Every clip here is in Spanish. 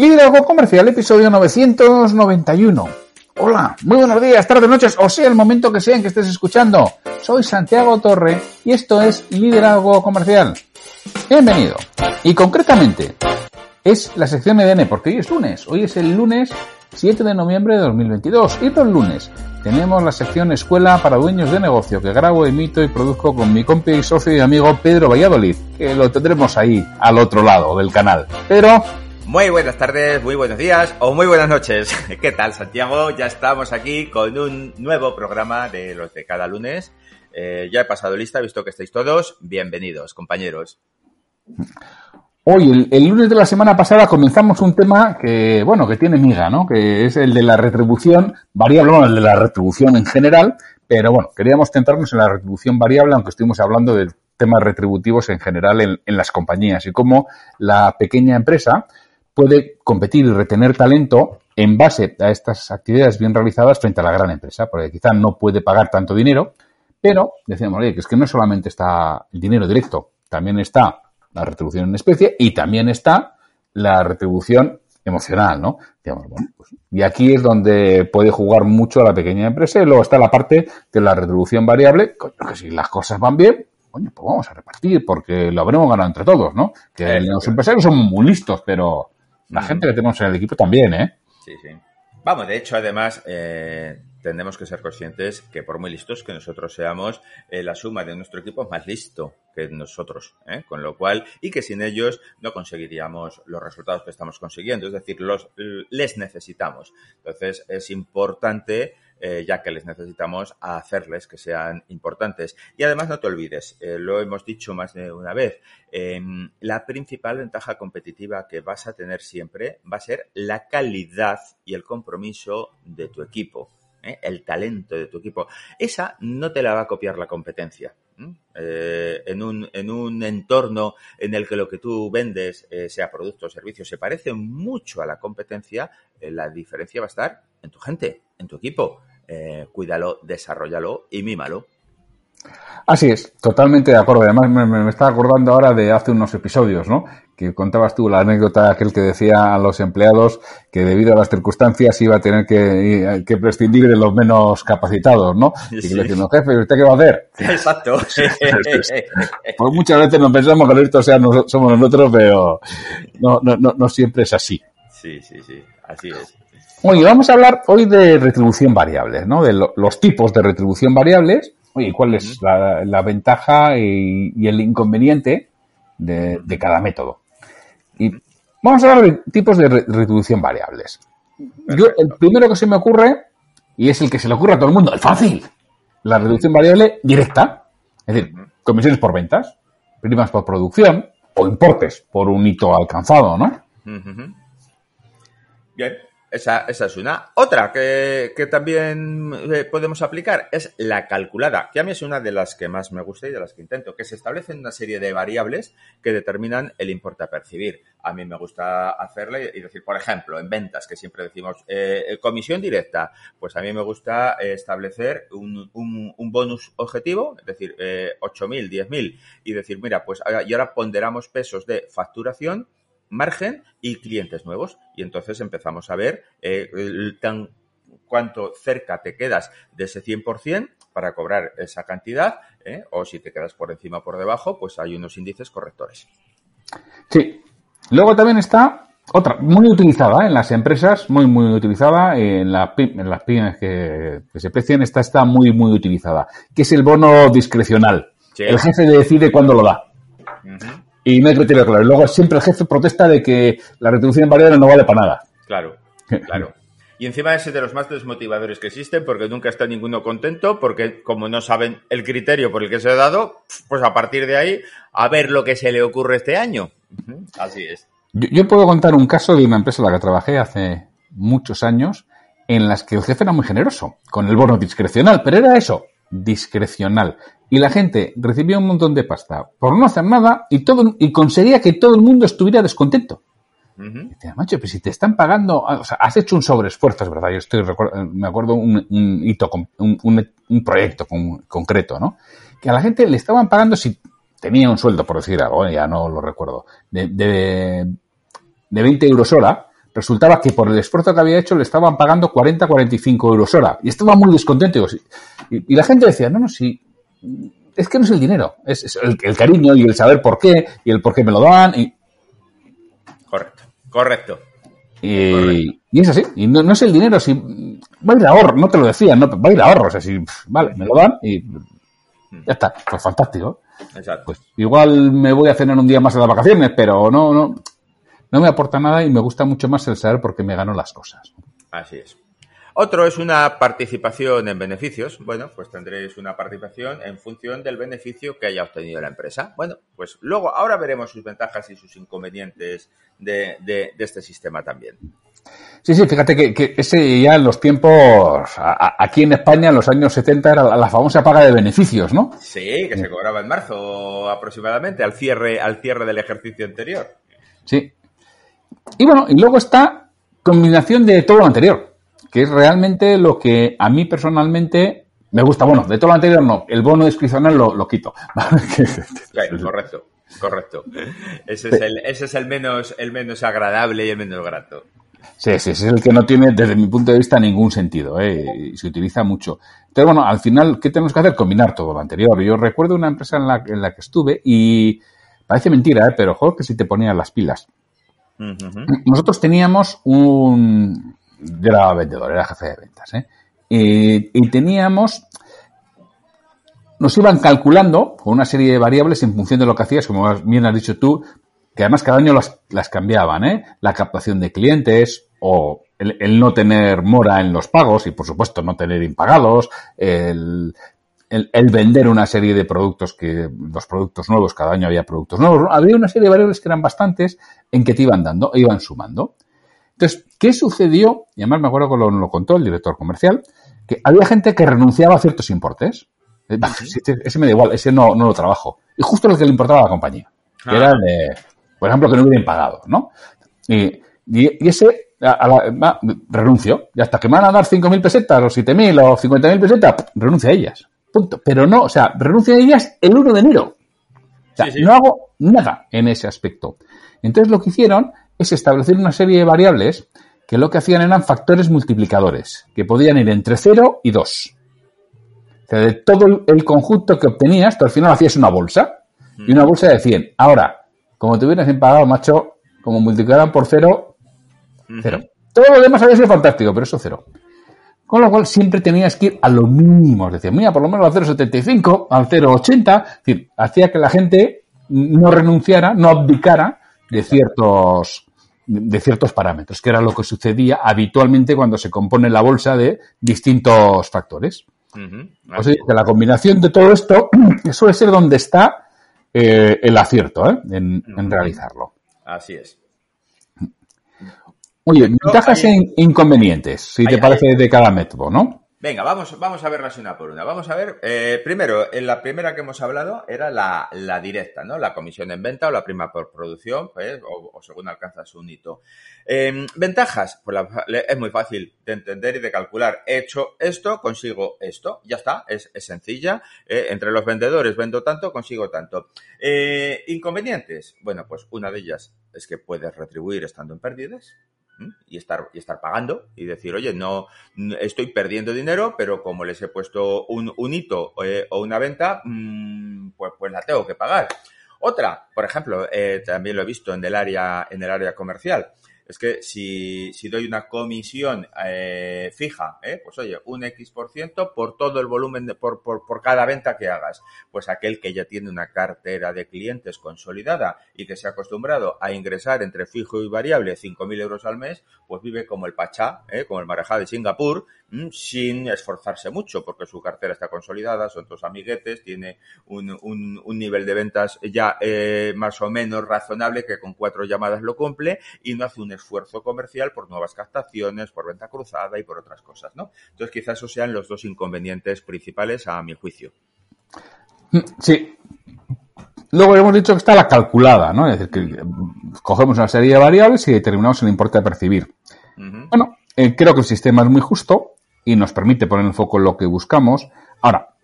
Liderazgo Comercial, episodio 991. Hola, muy buenos días, tardes, noches, o sea el momento que sea en que estés escuchando. Soy Santiago Torre y esto es Liderazgo Comercial. Bienvenido. Y concretamente, es la sección EDN, porque hoy es lunes. Hoy es el lunes 7 de noviembre de 2022. Y los lunes tenemos la sección Escuela para Dueños de Negocio, que grabo, emito y produzco con mi compi y socio y amigo Pedro Valladolid, que lo tendremos ahí al otro lado del canal. Pero muy buenas tardes, muy buenos días o muy buenas noches. ¿Qué tal, Santiago? Ya estamos aquí con un nuevo programa de los de cada lunes. Eh, ya he pasado lista, visto que estáis todos. Bienvenidos, compañeros. Hoy, el, lunes de la semana pasada, comenzamos un tema que, bueno, que tiene miga, ¿no? Que es el de la retribución variable, bueno, el de la retribución en general, pero bueno, queríamos centrarnos en la retribución variable, aunque estuvimos hablando de temas retributivos en general en, en las compañías y cómo la pequeña empresa puede competir y retener talento en base a estas actividades bien realizadas frente a la gran empresa, porque quizá no puede pagar tanto dinero, pero decíamos, oye, que es que no solamente está el dinero directo, también está la retribución en especie y también está la retribución emocional, ¿no? Pues, y aquí es donde puede jugar mucho la pequeña empresa y luego está la parte de la retribución variable, que si las cosas van bien, coño, pues vamos a repartir porque lo habremos ganado entre todos, ¿no? Que los empresarios son muy listos, pero la gente que tenemos en el equipo también, ¿eh? Sí, sí. Vamos, de hecho, además, eh, tenemos que ser conscientes que por muy listos que nosotros seamos, eh, la suma de nuestro equipo es más listo que nosotros, ¿eh? con lo cual, y que sin ellos no conseguiríamos los resultados que estamos consiguiendo, es decir, los, les necesitamos. Entonces, es importante eh, ya que les necesitamos hacerles que sean importantes. Y además no te olvides, eh, lo hemos dicho más de una vez, em, la principal ventaja competitiva que vas a tener siempre va a ser la calidad y el compromiso de tu equipo. ¿eh? el talento de tu equipo. Esa no te la va a copiar la competencia. en, un, en, un, entorno en el que lo que tú vendes, sea producto o servicio, se parece mucho a la competencia, la diferencia va a estar en tu gente, en tu equipo eh, cuídalo, desarrollalo y mímalo. Así es, totalmente de acuerdo. Además, me, me, estaba acordando ahora de hace unos episodios, ¿no? Que contabas tú la anécdota aquel que decía a los empleados que debido a las circunstancias iba a tener que, que prescindir de los menos capacitados, ¿no? Y que le diciendo, jefe, ¿usted qué va a hacer? Exacto. pues muchas veces nos pensamos que esto sea somos nosotros, pero no, no, no, no siempre es así. Sí, sí, sí, así es. Oye, vamos a hablar hoy de retribución variable, ¿no? De los tipos de retribución variables. Oye, ¿cuál es la, ventaja y, el inconveniente de, cada método? Y vamos a hablar de tipos de retribución variables. Yo, el primero que se me ocurre, y es el que se le ocurre a todo el mundo, el fácil, la reducción variable directa, es decir, comisiones por ventas, primas por producción o importes por un hito alcanzado, ¿no? Bien, esa, esa, es una. Otra que, que también eh, podemos aplicar es la calculada, que a mí es una de las que más me gusta y de las que intento, que se establecen una serie de variables que determinan el importe a percibir. A mí me gusta hacerle y decir, por ejemplo, en ventas, que siempre decimos eh, eh comisión directa, pues a mí me gusta establecer un, un, un bonus objetivo, es decir, eh, 8.000, 10.000, y decir, mira, pues y ahora ponderamos pesos de facturación margen y clientes nuevos. Y entonces empezamos a ver eh, tan, cuánto cerca te quedas de ese 100% para cobrar esa cantidad, eh, o si te quedas por encima o por debajo, pues hay unos índices correctores. Sí. Luego también está otra, muy utilizada en las empresas, muy, muy utilizada, en, la, en las pymes que, se precian, esta está muy, muy utilizada, que es el bono discrecional. El jefe decide cuándo lo da y no hay criterio claro. Luego siempre el jefe protesta de que la retribución variable no vale para nada. Claro, claro. Y encima es de los más desmotivadores que existen porque nunca está ninguno contento, porque como no saben el criterio por el que se ha dado, pues a partir de ahí a ver lo que se le ocurre este año. Así es. Yo, yo puedo contar un caso de una empresa en la que trabajé hace muchos años en las que el jefe era muy generoso con el bono discrecional, pero era eso, discrecional. Y la gente recibía un montón de pasta por no hacer nada y todo y conseguía que todo el mundo estuviera descontento. decía, macho, pero si te están pagando, o sea, has hecho un sobreesfuerzo, es verdad, yo estoy, me acuerdo un, hito, un, un, proyecto concreto, ¿no? Que a la gente le estaban pagando si tenía un sueldo, por decir algo, ¿eh? ya no lo recuerdo, de, de, de 20 euros hora, resultaba que por el esfuerzo que había hecho le estaban pagando 40, 45 euros hora. Y estaba muy descontento. Y, la gente decía, no, no, sí, es que no es el dinero, es, el, cariño y el saber por qué y el por qué me lo dan. Y... Correcto, correcto. Y, es así, y no, es el dinero, si va a ir a ahorro, no te lo decía, no, va a ir a ahorro, o sea, si, vale, me lo dan y ya está, pues fantástico. Exacto. Pues igual me voy a cenar un día más a las vacaciones, pero no, no, no me aporta nada y me gusta mucho más el saber por qué me gano las cosas. Así es. Otro es una participación en beneficios. Bueno, pues tendréis una participación en función del beneficio que haya obtenido la empresa. Bueno, pues luego, ahora veremos sus ventajas y sus inconvenientes de, este sistema también. Sí, sí, fíjate que, ese ya en los tiempos, aquí en España en los años 70 era la, famosa paga de beneficios, ¿no? Sí, que se cobraba en marzo aproximadamente, al cierre, al cierre del ejercicio anterior. Sí. Y bueno, y luego está combinación de todo lo anterior que es realmente lo que a mí personalmente me gusta. Bueno, de todo lo anterior no, el bono discrecional lo, lo quito. correcto, correcto. Ese es, el, ese es el, menos, el menos agradable y el menos grato. Sí, sí, ese es el que no tiene, desde mi punto de vista, ningún sentido. ¿eh? Y se utiliza mucho. Entonces, bueno, al final, ¿qué tenemos que hacer? Combinar todo lo anterior. Yo recuerdo una empresa en la, en la que estuve y parece mentira, ¿eh? pero joder, que si te ponían las pilas. Nosotros teníamos un, yo era vendedor, era jefe de ventas, ¿eh? y, teníamos, nos iban calculando con una serie de variables en función de lo que hacías, como bien has dicho tú, que además cada año las, cambiaban, ¿eh? La captación de clientes o el, no tener mora en los pagos y, por supuesto, no tener impagados, el, el, vender una serie de productos que, los productos nuevos, cada año había productos nuevos. Había una serie de variables que eran bastantes en que te iban dando, iban sumando. Entonces, ¿qué sucedió? Y además me acuerdo que lo, contó el director comercial, que había gente que renunciaba a ciertos importes. Eh, ese me da igual, ese no, no lo trabajo. Y justo lo que le importaba a la compañía. Que era ah. de, por ejemplo, que no hubieran pagado, ¿no? Y, y, ese a, renuncio. Y hasta que me van a dar 5.000 pesetas, o 7.000, o 50.000 pesetas, renuncia a ellas. Punto. Pero no, o sea, renuncia a ellas el 1 de enero. O sea, no hago nada en ese aspecto. Entonces lo que hicieron es establecer una serie de variables que lo que hacían eran factores multiplicadores, que podían ir entre 0 y 2. O sea, de todo el conjunto que obtenías, tú al final hacías una bolsa, y una bolsa de 100. Ahora, como te hubieras empagado, macho, como multiplicaran por 0, 0. Todo lo demás había sido fantástico, pero eso 0. Con lo cual siempre tenías que ir a lo mínimo. Decía, mira, por lo menos al 0,75, al 0,80. Es decir, hacía que la gente no renunciara, no abdicara de ciertos de ciertos parámetros, que era lo que sucedía habitualmente cuando se compone la bolsa de distintos factores. O sea, que la combinación de todo esto suele ser donde está eh, el acierto ¿eh? en, realizarlo. Así es. Oye, ventajas e inconvenientes, si te parece de cada método, ¿no? Venga, vamos, vamos a verlas una por una. Vamos a ver, eh, primero, en la primera que hemos hablado era la, directa, ¿no? La comisión en venta o la prima por producción, pues, o, según alcanzas un hito. Em, ventajas, pues es muy fácil de entender y de calcular. He hecho esto, consigo esto, ya está, es, es sencilla. Eh, entre los vendedores vendo tanto, consigo tanto. Eh, inconvenientes, bueno, pues una de ellas es que puedes retribuir estando en pérdidas y estar, y estar pagando y decir, oye, no, estoy perdiendo dinero, pero como les he puesto un, un hito eh, o una venta, mm, pues, pues la tengo que pagar. Otra, por ejemplo, eh, también lo he visto en el área, en el área comercial es que si, doy una comisión eh, fija, eh, pues oye, un X por ciento por todo el volumen, de, por, por, por, cada venta que hagas, pues aquel que ya tiene una cartera de clientes consolidada y que se ha acostumbrado a ingresar entre fijo y variable 5.000 euros al mes, pues vive como el Pachá, eh, como el Marajá de Singapur, mm, sin esforzarse mucho, porque su cartera está consolidada, son dos amiguetes, tiene un, un, un nivel de ventas ya eh, más o menos razonable que con cuatro llamadas lo cumple y no hace un esfuerzo comercial por nuevas captaciones, por venta cruzada y por otras cosas, ¿no? Entonces quizás esos sean los dos inconvenientes principales a mi juicio. Sí. Luego hemos dicho que está la calculada, ¿no? Es decir, que cogemos una serie de variables y determinamos el importe a percibir. Bueno, eh, creo que el sistema es muy justo y nos permite poner el foco en lo que buscamos. Ahora,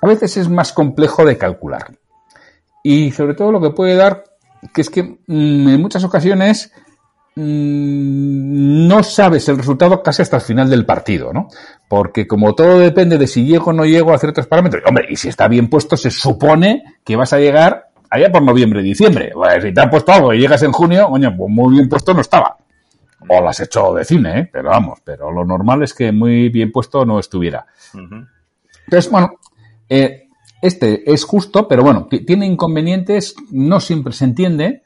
a veces es más complejo de calcular. Y sobre todo lo que puede dar, que es que mm, en muchas ocasiones mm, no sabes el resultado casi hasta el final del partido, ¿no? Porque como todo depende de si llego o no llego a ciertos parámetros, hombre, y si está bien puesto, se supone que vas a llegar allá por noviembre, diciembre. Si te han puesto algo y llegas en junio, coño, pues muy bien puesto no estaba. O lo has hecho de cine, ¿eh? Pero vamos, pero lo normal es que muy bien puesto no estuviera. Entonces, bueno, eh, este es justo, pero bueno, tiene inconvenientes, no siempre se entiende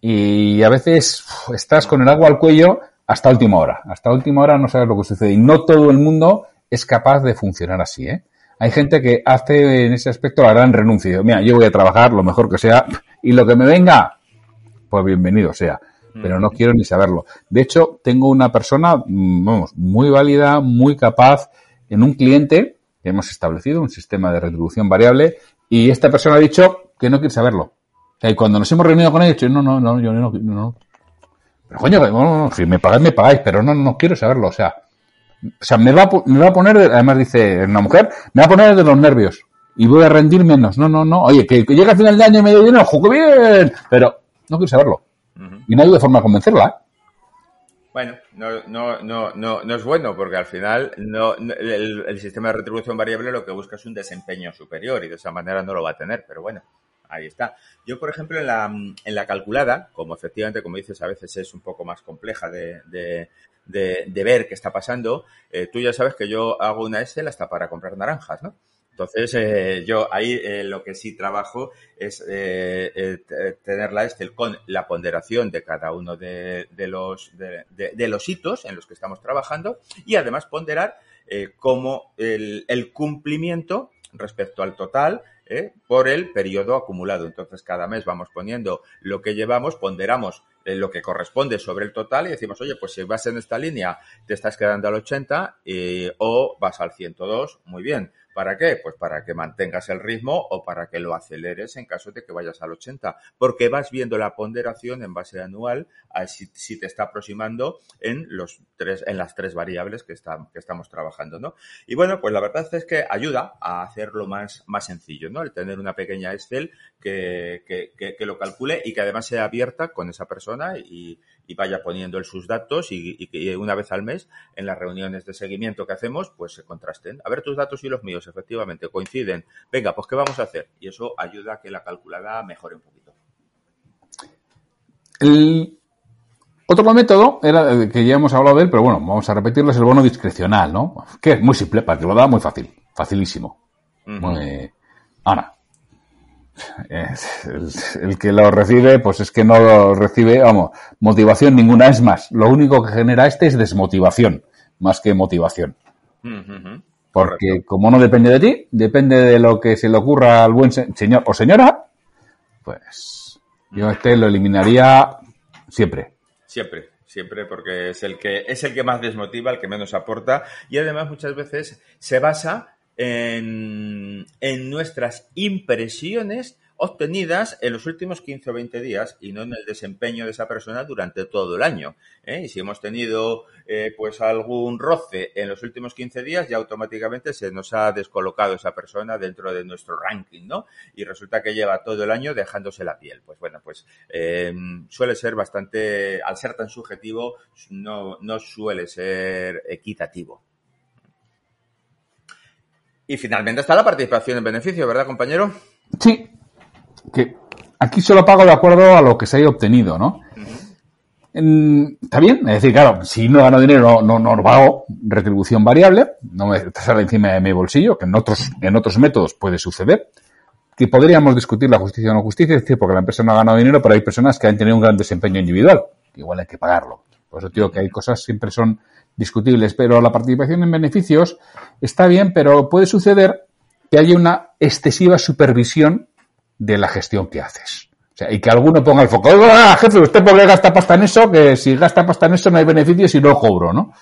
y a veces estás con el agua al cuello hasta última hora. Hasta última hora no sabes lo que sucede y no todo el mundo es capaz de funcionar así, ¿eh? Hay gente que hace en ese aspecto la gran renuncia. Mira, yo voy a trabajar lo mejor que sea y lo que me venga, pues bienvenido sea. Pero no quiero ni saberlo. De hecho, tengo una persona, mm, vamos, muy válida, muy capaz en un cliente que hemos establecido, un sistema de retribución variable, y esta persona ha dicho que no quiere saberlo. Y cuando nos hemos reunido con he dicho, no, no, no, yo no, no, no. Pero coño, no, si me pagáis, me pagáis, pero no, no quiero saberlo. O sea, o sea, me va, a, me va a poner, además dice una mujer, me va a poner de los nervios y voy a rendir menos. No, no, no. Oye, que, llega a final de año y medio lleno, ¡juego bien! Pero no quiero saberlo. Y no hay de forma de convencerla. ¿eh? Bueno, no, no, no, no, no es bueno porque al final no, el, el, sistema de retribución variable lo que busca es un desempeño superior y de esa manera no lo va a tener. Pero bueno, ahí está. Yo, por ejemplo, en la, en la calculada, como efectivamente, como dices, a veces es un poco más compleja de, ver qué está pasando, eh, tú ya sabes que yo hago una Excel hasta para comprar naranjas, ¿no? Entonces, eh, yo ahí eh, lo que sí trabajo es tener la Excel con la ponderación de cada uno de, los, hitos en los que estamos trabajando y además ponderar cómo el cumplimiento respecto al total ¿eh? por el periodo acumulado. Entonces, cada mes vamos poniendo lo que llevamos, ponderamos eh, lo que corresponde sobre el total y decimos, oye, pues si vas en esta línea, te estás quedando al 80 eh, o vas al 102, muy bien. ¿Para qué? Pues para que mantengas el ritmo o para que lo aceleres en caso de que vayas al 80, porque vas viendo la ponderación en base anual a si, te está aproximando en los tres, en las tres variables que, estamos trabajando, ¿no? Y bueno, pues la verdad es que ayuda a hacerlo más, más sencillo, ¿no? El tener una pequeña Excel que, que, que lo calcule y que además sea abierta con esa persona y vaya poniendo sus datos y, que una vez al mes en las reuniones de seguimiento que hacemos pues se contrasten. A ver tus datos y los míos efectivamente coinciden. Venga, pues ¿qué vamos a hacer? Y eso ayuda a que la calculada mejore un poquito. El otro método era que ya hemos hablado de él, pero bueno, vamos a repetirlo, es el bono discrecional, ¿no? Que es muy simple, para que lo da muy fácil, facilísimo. Ahora, el, que lo recibe, pues es que no lo recibe, vamos, motivación ninguna. Es más, lo único que genera este es desmotivación, más que motivación. Porque como no depende de ti, depende de lo que se le ocurra al buen señor o señora, pues yo este lo eliminaría siempre. Siempre, siempre, porque es el que es el que más desmotiva, el que menos aporta y además muchas veces se basa en, nuestras impresiones obtenidas en los últimos 15 o 20 días y no en el desempeño de esa persona durante todo el año. ¿eh? Y si hemos tenido eh, pues algún roce en los últimos 15 días, ya automáticamente se nos ha descolocado esa persona dentro de nuestro ranking, ¿no? Y resulta que lleva todo el año dejándose la piel. Pues bueno, pues eh, suele ser bastante, al ser tan subjetivo, no, no suele ser equitativo. Y finalmente está la participación en beneficio, ¿verdad, compañero? Sí, que aquí solo pago de acuerdo a lo que se haya obtenido, ¿no? está bien, es decir, claro, si no gano dinero, no, no, pago retribución variable, no me sale encima de mi bolsillo, que en otros, en otros métodos puede suceder, que podríamos discutir la justicia o no justicia, es decir, porque la empresa no ha ganado dinero, pero hay personas que han tenido un gran desempeño individual, que igual hay que pagarlo. Por eso digo que hay cosas siempre son discutibles, pero la participación en beneficios está bien, pero puede suceder que haya una excesiva supervisión de la gestión que haces. O sea, y que alguno ponga el foco, ¡Ah, jefe, usted qué gasta pasta en eso, que si gasta pasta en eso no hay beneficios y no cobro, ¿no?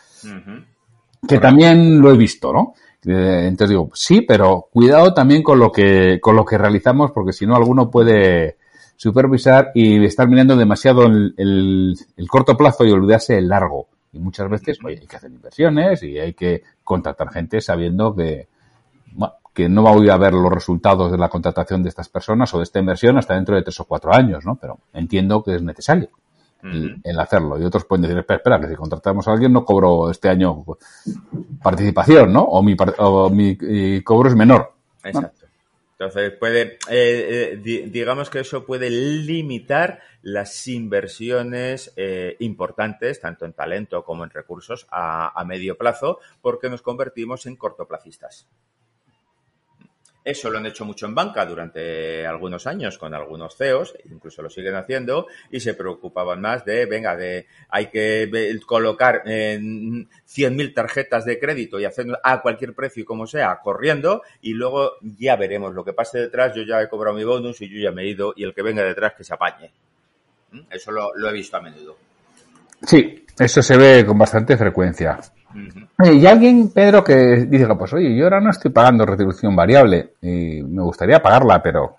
Que también lo he visto, ¿no? Entonces digo, sí, pero cuidado también con lo que, con lo que realizamos, porque si no alguno puede supervisar y estar mirando demasiado el, el corto plazo y olvidarse el largo. Y muchas veces hay que hacer inversiones y hay que contratar gente sabiendo que, que no voy a ver los resultados de la contratación de estas personas o de esta inversión hasta dentro de tres o cuatro años, ¿no? Pero entiendo que es necesario. el, hacerlo. Y otros pueden decir, espera, espera, que si contratamos a alguien no cobro este año participación, ¿no? O mi, o mi cobro es menor. Exacto. Entonces, puede, eh, eh, digamos que eso puede limitar las inversiones eh, importantes, tanto en talento como en recursos, a, a medio plazo, porque nos convertimos en cortoplacistas. Eso lo han hecho mucho en banca durante algunos años con algunos CEOs, incluso lo siguen haciendo, y se preocupaban más de, venga, de hay que colocar en 100.000 tarjetas de crédito y hacer a cualquier precio como sea, corriendo, y luego ya veremos lo que pase detrás, yo ya he cobrado mi bonus y yo ya me he ido, y el que venga detrás que se apañe. ¿Mm? Eso lo he visto a menudo. Sí, eso se ve con bastante frecuencia. Y alguien, Pedro, que dice, pues oye, yo ahora no estoy pagando retribución variable y me gustaría pagarla, pero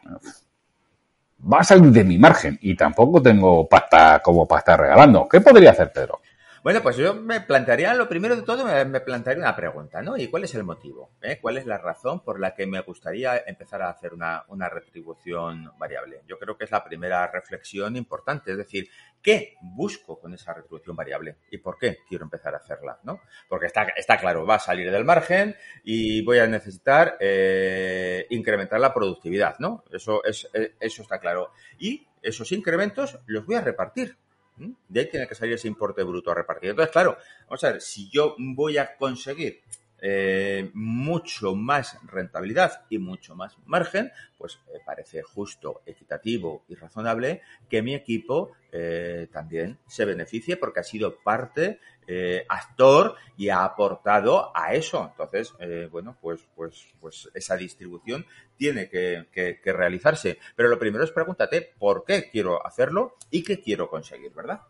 va a salir de mi margen y tampoco tengo pasta como para estar regalando. ¿Qué podría hacer, Pedro? Bueno, pues yo me plantearía, lo primero de todo, me, plantearía una pregunta, ¿no? ¿Y cuál es el motivo? Eh? ¿Cuál es la razón por la que me gustaría empezar a hacer una, una retribución variable? Yo creo que es la primera reflexión importante, es decir, ¿qué busco con esa retribución variable? ¿Y por qué quiero empezar a hacerla? ¿no? Porque está, está claro, va a salir del margen y voy a necesitar eh, incrementar la productividad, ¿no? Eso, es, eh, eso está claro. Y esos incrementos los voy a repartir de ahí tiene que salir ese importe bruto a repartir. Entonces, claro, vamos a ver, si yo voy a conseguir eh, mucho más rentabilidad y mucho más margen, pues me parece justo, equitativo y razonable que mi equipo eh, también se beneficie porque ha sido parte, eh, actor y ha aportado a eso. Entonces, bueno, pues, pues, pues esa distribución tiene que, que realizarse. Pero lo primero es pregúntate por qué quiero hacerlo y qué quiero conseguir, ¿verdad?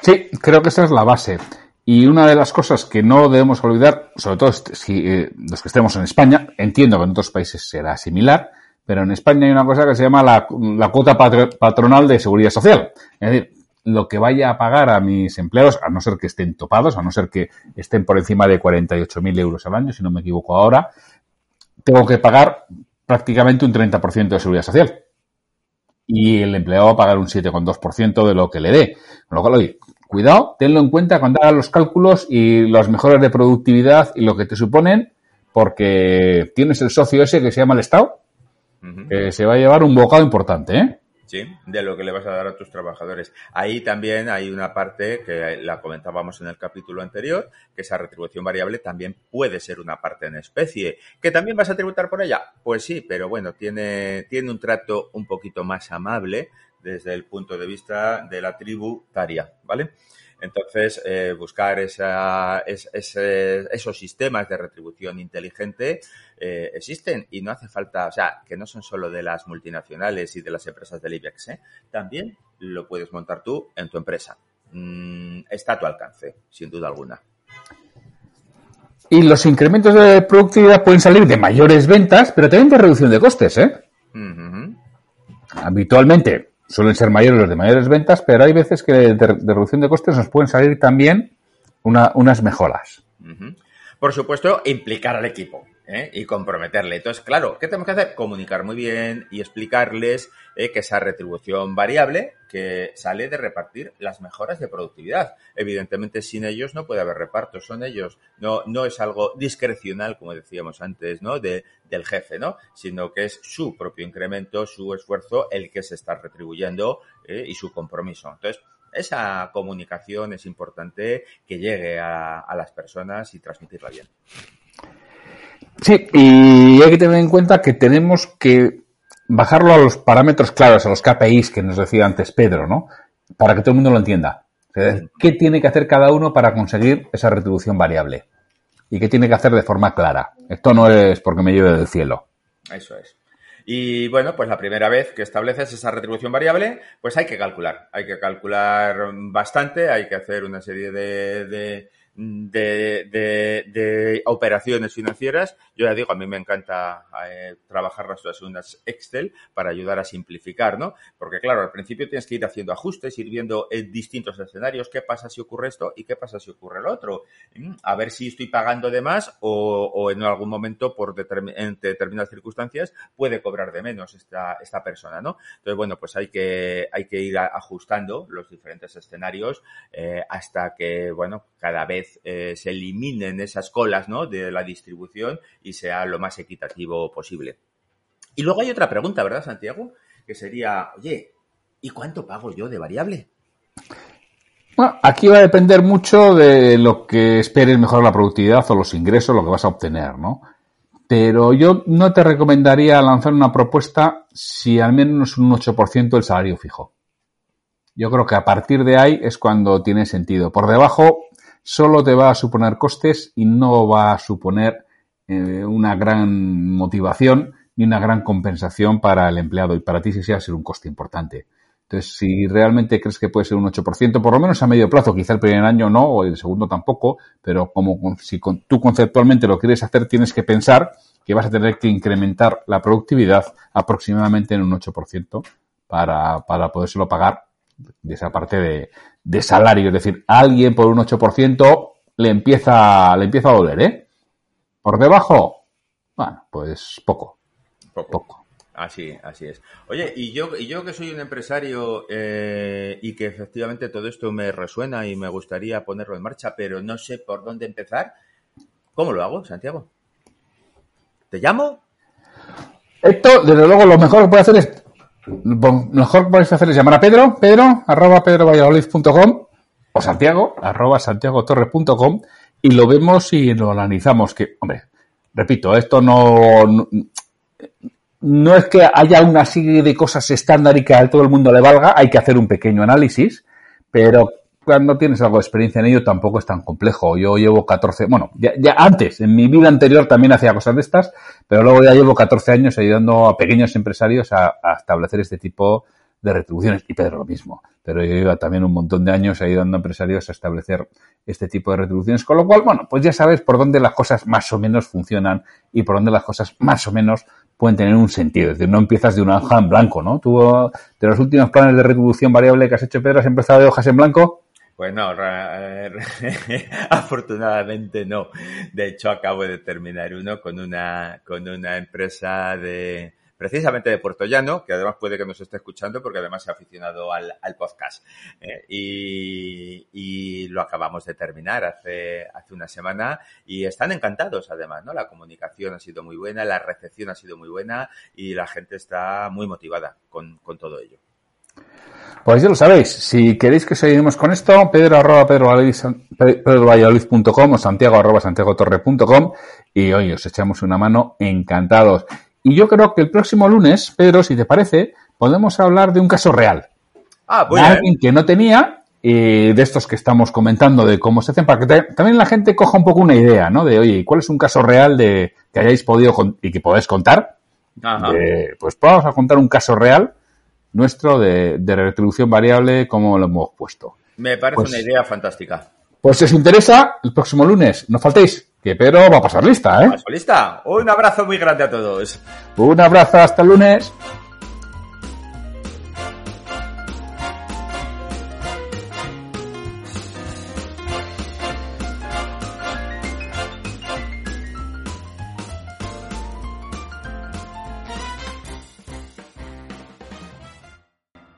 Sí, creo que esa es la base. Y una de las cosas que no debemos olvidar, sobre todo si eh, los que estemos en España, entiendo que en otros países será similar, pero en España hay una cosa que se llama la, cuota patronal de seguridad social. Es decir, lo que vaya a pagar a mis empleados, a no ser que estén topados, a no ser que estén por encima de 48.000 euros al año, si no me equivoco ahora, tengo que pagar prácticamente un 30% de seguridad social. Y el empleado va a pagar un 7,2% de lo que le dé. Con lo cual, oye, cuidado, tenlo en cuenta cuando hagas los cálculos y los mejores de productividad y lo que te suponen, porque tienes el socio ese que se llama el Estado, que se va a llevar un bocado importante, ¿eh? Sí, de lo que le vas a dar a tus trabajadores. Ahí también hay una parte que la comentábamos en el capítulo anterior, que esa retribución variable también puede ser una parte en especie. ¿Que también vas a tributar por ella? Pues sí, pero bueno, tiene, tiene un trato un poquito más amable desde el punto de vista de la tributaria, ¿vale? Entonces, eh, buscar esa, esos sistemas de retribución inteligente eh, existen y no hace falta, o sea, que no son solo de las multinacionales y de las empresas del IBEX, ¿eh? también lo puedes montar tú en tu empresa. Mm, está a tu alcance, sin duda alguna. Y los incrementos de productividad pueden salir de mayores ventas, pero también de reducción de costes, ¿eh? Habitualmente suelen ser mayores los de mayores ventas, pero hay veces que de, reducción de costes nos pueden salir también unas mejoras. Por supuesto, implicar al equipo. ¿Eh? y comprometerle. Entonces, claro, ¿qué tenemos que hacer? Comunicar muy bien y explicarles ¿eh? que esa retribución variable que sale de repartir las mejoras de productividad. Evidentemente, sin ellos no puede haber reparto, son ellos. No, no es algo discrecional, como decíamos antes, ¿no? De, del jefe, ¿no? Sino que es su propio incremento, su esfuerzo, el que se está retribuyendo ¿eh? y su compromiso. Entonces, esa comunicación es importante que llegue a, a las personas y transmitirla bien. Sí, y hay que tener en cuenta que tenemos que bajarlo a los parámetros claros, a los KPIs que nos decía antes Pedro, ¿no? Para que todo el mundo lo entienda. ¿Qué tiene que hacer cada uno para conseguir esa retribución variable? ¿Y qué tiene que hacer de forma clara? Esto no es porque me lleve del cielo. Eso es. Y bueno, pues la primera vez que estableces esa retribución variable, pues hay que calcular. Hay que calcular bastante, hay que hacer una serie de, de, de, operaciones financieras, yo ya digo, a mí me encanta eh, trabajar las unas Excel para ayudar a simplificar, ¿no? Porque claro, al principio tienes que ir haciendo ajustes, ir viendo en distintos escenarios qué pasa si ocurre esto y qué pasa si ocurre lo otro. Mm, a ver si estoy pagando de más o, o en algún momento por en determinadas circunstancias puede cobrar de menos esta, esta persona, ¿no? Entonces, bueno, pues hay que, hay que ir ajustando los diferentes escenarios eh, hasta que, bueno, cada vez eh, se eliminen esas colas, ¿no? De la distribución y sea lo más equitativo posible. Y luego hay otra pregunta, ¿verdad, Santiago? Que sería, oye, ¿y cuánto pago yo de variable? Bueno, aquí va a depender mucho de lo que esperes mejorar la productividad o los ingresos, lo que vas a obtener, ¿no? Pero yo no te recomendaría lanzar una propuesta si al menos un 8% el salario fijo. Yo creo que a partir de ahí es cuando tiene sentido. Por debajo solo te va a suponer costes y no va a suponer eh, una gran motivación ni una gran compensación para el empleado y para ti sí sea ser un coste importante. Entonces, si realmente crees que puede ser un 8%, por lo menos a medio plazo, quizá el primer año no, o el segundo tampoco, pero como si tú conceptualmente lo quieres hacer, tienes que pensar que vas a tener que incrementar la productividad aproximadamente en un 8% para, para podérselo pagar de esa parte de, de salario. Es decir, alguien por un 8% le empieza, le empieza a doler, ¿eh? Por debajo, bueno, pues poco. Poco. poco. Así, así es. Oye, y yo, y yo que soy un empresario eh, y que efectivamente todo esto me resuena y me gustaría ponerlo en marcha, pero no sé por dónde empezar, ¿cómo lo hago, Santiago? ¿Te llamo? Esto, desde luego, lo mejor que puede hacer es lo mejor que podéis hacer es llamar a Pedro, Pedro, arroba pedrovalladolid.com o Santiago, arroba santiagotorres.com y lo vemos y lo analizamos. Que, hombre, repito, esto no, no, es que haya una serie de cosas estándar y que a todo el mundo le valga, hay que hacer un pequeño análisis, pero cuando tienes algo de experiencia en ello tampoco es tan complejo. Yo llevo 14, bueno, ya, ya, antes, en mi vida anterior también hacía cosas de estas, pero luego ya llevo 14 años ayudando a pequeños empresarios a, a establecer este tipo de retribuciones. Y Pedro lo mismo. Pero yo llevo también un montón de años ayudando a empresarios a establecer este tipo de retribuciones. Con lo cual, bueno, pues ya sabes por dónde las cosas más o menos funcionan y por dónde las cosas más o menos pueden tener un sentido. Es decir, no empiezas de una hoja en blanco, ¿no? Tú, de los últimos planes de retribución variable que has hecho, Pedro, has empezado de hojas en blanco. Pues no, afortunadamente no. De hecho, acabo de terminar uno con una, con una empresa de, precisamente de Puerto Llano, que además puede que nos esté escuchando porque además se ha aficionado al, al podcast. ¿eh? Y, y, lo acabamos de terminar hace, hace una semana y están encantados además, ¿no? La comunicación ha sido muy buena, la recepción ha sido muy buena y la gente está muy motivada con, con todo ello. Pues ya lo sabéis, si queréis que seguimos con esto, pedro arroba pedro o santiago arroba santiagotorre.com y hoy os echamos una mano encantados. Y yo creo que el próximo lunes, Pedro, si te parece, podemos hablar de un caso real. Ah, de alguien que no tenía, y de estos que estamos comentando de cómo se hacen, para que también la gente coja un poco una idea, ¿no? De, oye, ¿cuál es un caso real de que hayáis podido y que podáis contar? Ajá. pues vamos a contar un caso real nuestro de, de, retribución variable como lo hemos puesto. Me parece pues, una idea fantástica. Pues si os interesa, el próximo lunes, no faltéis, que Pedro va a pasar lista, ¿eh? Paso lista. Un abrazo muy grande a todos. Un abrazo, hasta el lunes.